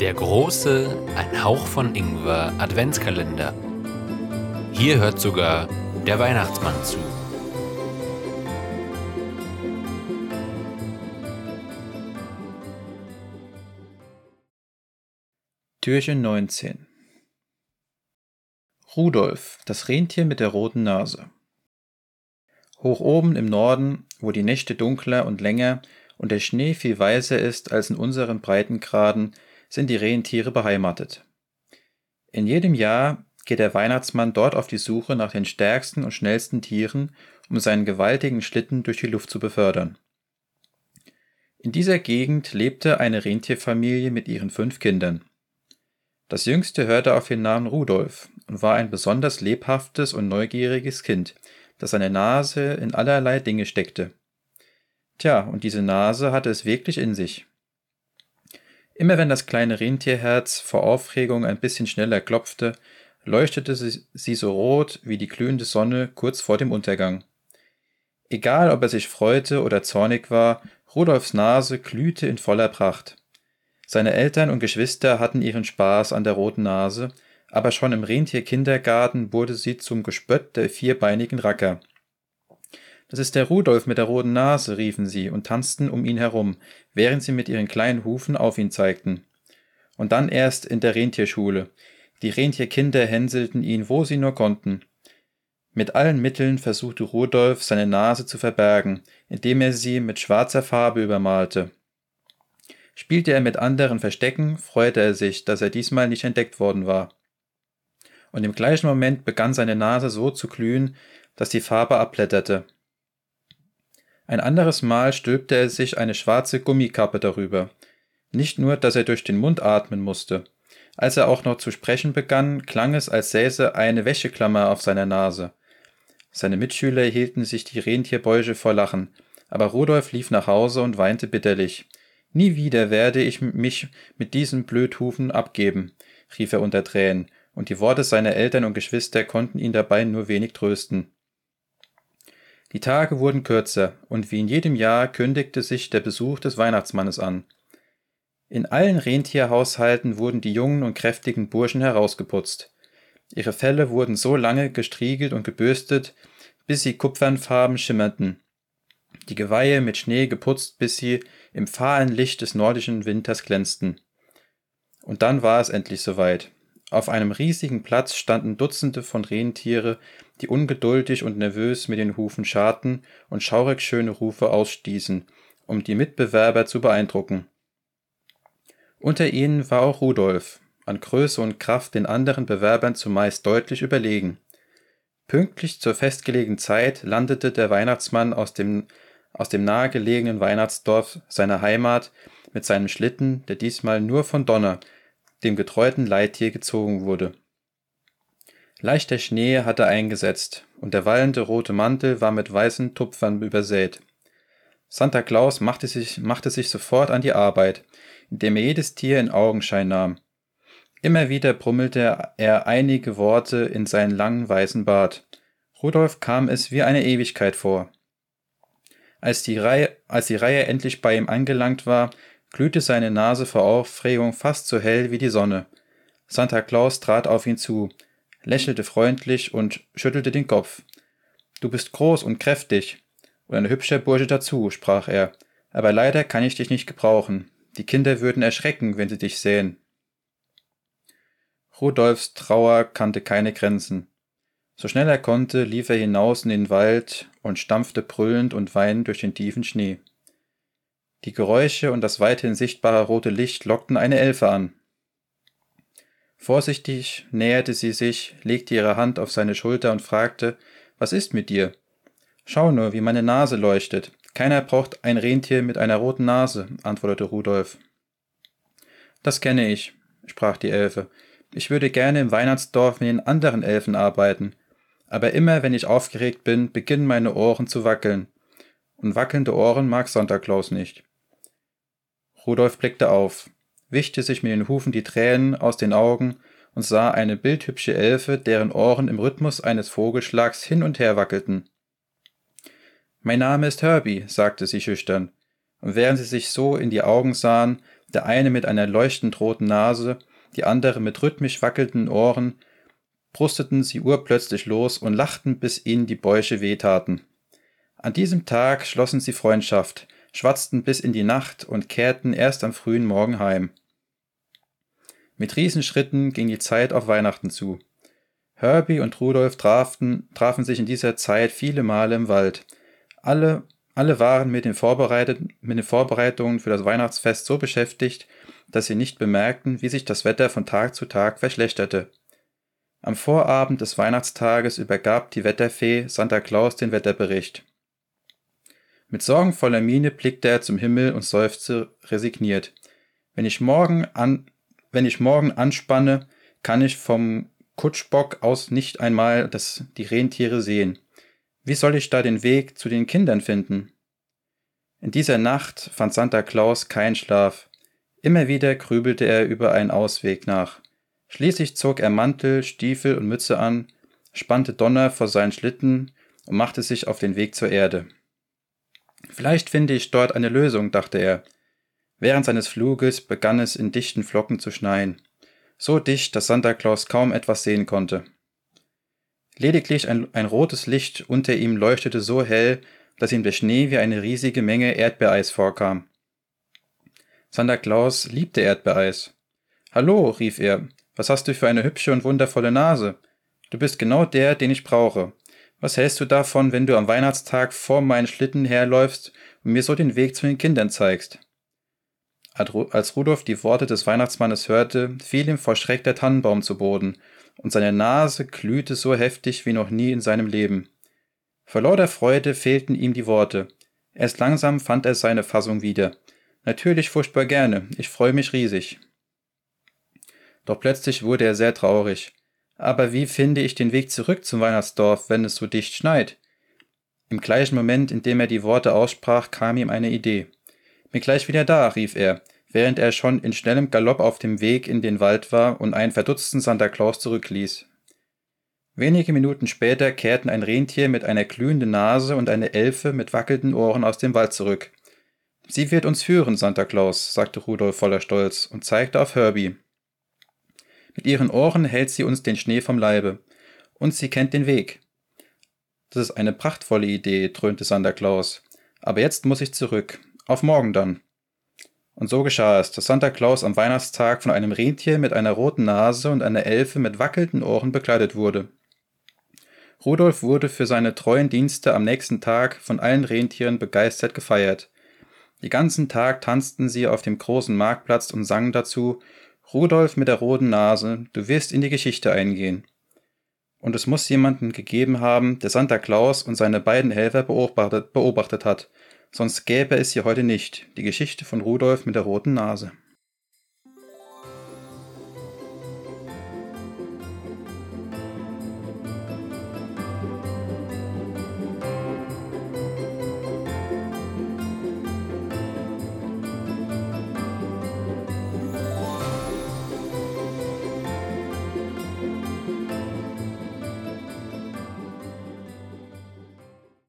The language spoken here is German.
Der große Ein Hauch von Ingwer Adventskalender. Hier hört sogar der Weihnachtsmann zu. Türchen 19 Rudolf, das Rentier mit der roten Nase. Hoch oben im Norden, wo die Nächte dunkler und länger und der Schnee viel weißer ist als in unseren Breitengraden, sind die Rentiere beheimatet. In jedem Jahr geht der Weihnachtsmann dort auf die Suche nach den stärksten und schnellsten Tieren, um seinen gewaltigen Schlitten durch die Luft zu befördern. In dieser Gegend lebte eine Rentierfamilie mit ihren fünf Kindern. Das jüngste hörte auf den Namen Rudolf und war ein besonders lebhaftes und neugieriges Kind, das seine Nase in allerlei Dinge steckte. Tja, und diese Nase hatte es wirklich in sich. Immer wenn das kleine Rentierherz vor Aufregung ein bisschen schneller klopfte, leuchtete sie, so rot wie die glühende Sonne kurz vor dem Untergang. Egal, ob er sich freute oder zornig war, Rudolfs Nase glühte in voller Pracht. Seine Eltern und Geschwister hatten ihren Spaß an der roten Nase, aber schon im Rentierkindergarten wurde sie zum Gespött der vierbeinigen Racker. Das ist der Rudolf mit der roten Nase, riefen sie und tanzten um ihn herum, während sie mit ihren kleinen Hufen auf ihn zeigten. Und dann erst in der Rentierschule. Die Rentierkinder hänselten ihn, wo sie nur konnten. Mit allen Mitteln versuchte Rudolf, seine Nase zu verbergen, indem er sie mit schwarzer Farbe übermalte. Spielte er mit anderen Verstecken, freute er sich, dass er diesmal nicht entdeckt worden war. Und im gleichen Moment begann seine Nase so zu glühen, dass die Farbe abblätterte. Ein anderes Mal stülpte er sich eine schwarze Gummikappe darüber. Nicht nur, dass er durch den Mund atmen musste. Als er auch noch zu sprechen begann, klang es, als säße eine Wäscheklammer auf seiner Nase. Seine Mitschüler hielten sich die Rentierbäusche vor Lachen, aber Rudolf lief nach Hause und weinte bitterlich. Nie wieder werde ich mich mit diesen Blödhufen abgeben, rief er unter Tränen, und die Worte seiner Eltern und Geschwister konnten ihn dabei nur wenig trösten. Die Tage wurden kürzer, und wie in jedem Jahr kündigte sich der Besuch des Weihnachtsmannes an. In allen Rentierhaushalten wurden die jungen und kräftigen Burschen herausgeputzt. Ihre Felle wurden so lange gestriegelt und gebürstet, bis sie kupfernfarben schimmerten, die Geweihe mit Schnee geputzt, bis sie im fahlen Licht des nordischen Winters glänzten. Und dann war es endlich soweit. Auf einem riesigen Platz standen Dutzende von Rentiere, die ungeduldig und nervös mit den Hufen scharten und schaurig schöne Rufe ausstießen, um die Mitbewerber zu beeindrucken. Unter ihnen war auch Rudolf, an Größe und Kraft den anderen Bewerbern zumeist deutlich überlegen. Pünktlich zur festgelegenen Zeit landete der Weihnachtsmann aus dem, aus dem nahegelegenen Weihnachtsdorf seiner Heimat mit seinem Schlitten, der diesmal nur von Donner, dem getreuten Leittier gezogen wurde. Leichter Schnee hatte eingesetzt, und der wallende rote Mantel war mit weißen Tupfern übersät. Santa Claus machte sich, machte sich sofort an die Arbeit, indem er jedes Tier in Augenschein nahm. Immer wieder brummelte er einige Worte in seinen langen weißen Bart. Rudolf kam es wie eine Ewigkeit vor. Als die Reihe, als die Reihe endlich bei ihm angelangt war, glühte seine Nase vor Aufregung fast so hell wie die Sonne. Santa Claus trat auf ihn zu, lächelte freundlich und schüttelte den Kopf. Du bist groß und kräftig. Und ein hübscher Bursche dazu, sprach er. Aber leider kann ich dich nicht gebrauchen. Die Kinder würden erschrecken, wenn sie dich sähen. Rudolfs Trauer kannte keine Grenzen. So schnell er konnte, lief er hinaus in den Wald und stampfte brüllend und weinend durch den tiefen Schnee. Die Geräusche und das weithin sichtbare rote Licht lockten eine Elfe an. Vorsichtig näherte sie sich, legte ihre Hand auf seine Schulter und fragte, was ist mit dir? Schau nur, wie meine Nase leuchtet. Keiner braucht ein Rentier mit einer roten Nase, antwortete Rudolf. Das kenne ich, sprach die Elfe. Ich würde gerne im Weihnachtsdorf mit den anderen Elfen arbeiten, aber immer wenn ich aufgeregt bin, beginnen meine Ohren zu wackeln. Und wackelnde Ohren mag Santa Claus nicht. Rudolf blickte auf wischte sich mit den Hufen die Tränen aus den Augen und sah eine bildhübsche Elfe, deren Ohren im Rhythmus eines Vogelschlags hin und her wackelten. Mein Name ist Herbie, sagte sie schüchtern, und während sie sich so in die Augen sahen, der eine mit einer leuchtend roten Nase, die andere mit rhythmisch wackelnden Ohren, brusteten sie urplötzlich los und lachten, bis ihnen die Bäuche wehtaten. An diesem Tag schlossen sie Freundschaft, schwatzten bis in die Nacht und kehrten erst am frühen Morgen heim. Mit Riesenschritten ging die Zeit auf Weihnachten zu. Herbie und Rudolf trafen, trafen sich in dieser Zeit viele Male im Wald. Alle, alle waren mit den, mit den Vorbereitungen für das Weihnachtsfest so beschäftigt, dass sie nicht bemerkten, wie sich das Wetter von Tag zu Tag verschlechterte. Am Vorabend des Weihnachtstages übergab die Wetterfee Santa Claus den Wetterbericht. Mit sorgenvoller Miene blickte er zum Himmel und seufzte resigniert. Wenn ich morgen an, wenn ich morgen anspanne, kann ich vom Kutschbock aus nicht einmal das, die Rentiere sehen. Wie soll ich da den Weg zu den Kindern finden? In dieser Nacht fand Santa Claus keinen Schlaf. Immer wieder grübelte er über einen Ausweg nach. Schließlich zog er Mantel, Stiefel und Mütze an, spannte Donner vor seinen Schlitten und machte sich auf den Weg zur Erde. Vielleicht finde ich dort eine Lösung, dachte er. Während seines Fluges begann es in dichten Flocken zu schneien. So dicht, dass Santa Claus kaum etwas sehen konnte. Lediglich ein, ein rotes Licht unter ihm leuchtete so hell, dass ihm der Schnee wie eine riesige Menge Erdbeereis vorkam. Santa Claus liebte Erdbeereis. Hallo, rief er, was hast du für eine hübsche und wundervolle Nase? Du bist genau der, den ich brauche. Was hältst du davon, wenn du am Weihnachtstag vor meinen Schlitten herläufst und mir so den Weg zu den Kindern zeigst? Als Rudolf die Worte des Weihnachtsmannes hörte, fiel ihm vor Schreck der Tannenbaum zu Boden, und seine Nase glühte so heftig wie noch nie in seinem Leben. Vor lauter Freude fehlten ihm die Worte. Erst langsam fand er seine Fassung wieder. Natürlich furchtbar gerne, ich freue mich riesig. Doch plötzlich wurde er sehr traurig. Aber wie finde ich den Weg zurück zum Weihnachtsdorf, wenn es so dicht schneit? Im gleichen Moment, in dem er die Worte aussprach, kam ihm eine Idee. Bin gleich wieder da, rief er, während er schon in schnellem Galopp auf dem Weg in den Wald war und einen verdutzten Santa Claus zurückließ. Wenige Minuten später kehrten ein Rentier mit einer glühenden Nase und eine Elfe mit wackelnden Ohren aus dem Wald zurück. Sie wird uns führen, Santa Claus, sagte Rudolf voller Stolz und zeigte auf Herbie. Mit ihren Ohren hält sie uns den Schnee vom Leibe. Und sie kennt den Weg. Das ist eine prachtvolle Idee, dröhnte Santa Claus. Aber jetzt muss ich zurück. Auf morgen dann. Und so geschah es, dass Santa Claus am Weihnachtstag von einem Rentier mit einer roten Nase und einer Elfe mit wackelnden Ohren bekleidet wurde. Rudolf wurde für seine treuen Dienste am nächsten Tag von allen Rentieren begeistert gefeiert. Den ganzen Tag tanzten sie auf dem großen Marktplatz und sangen dazu Rudolf mit der roten Nase, du wirst in die Geschichte eingehen. Und es muss jemanden gegeben haben, der Santa Claus und seine beiden Helfer beobachtet, beobachtet hat, sonst gäbe es sie heute nicht, die Geschichte von Rudolf mit der roten Nase.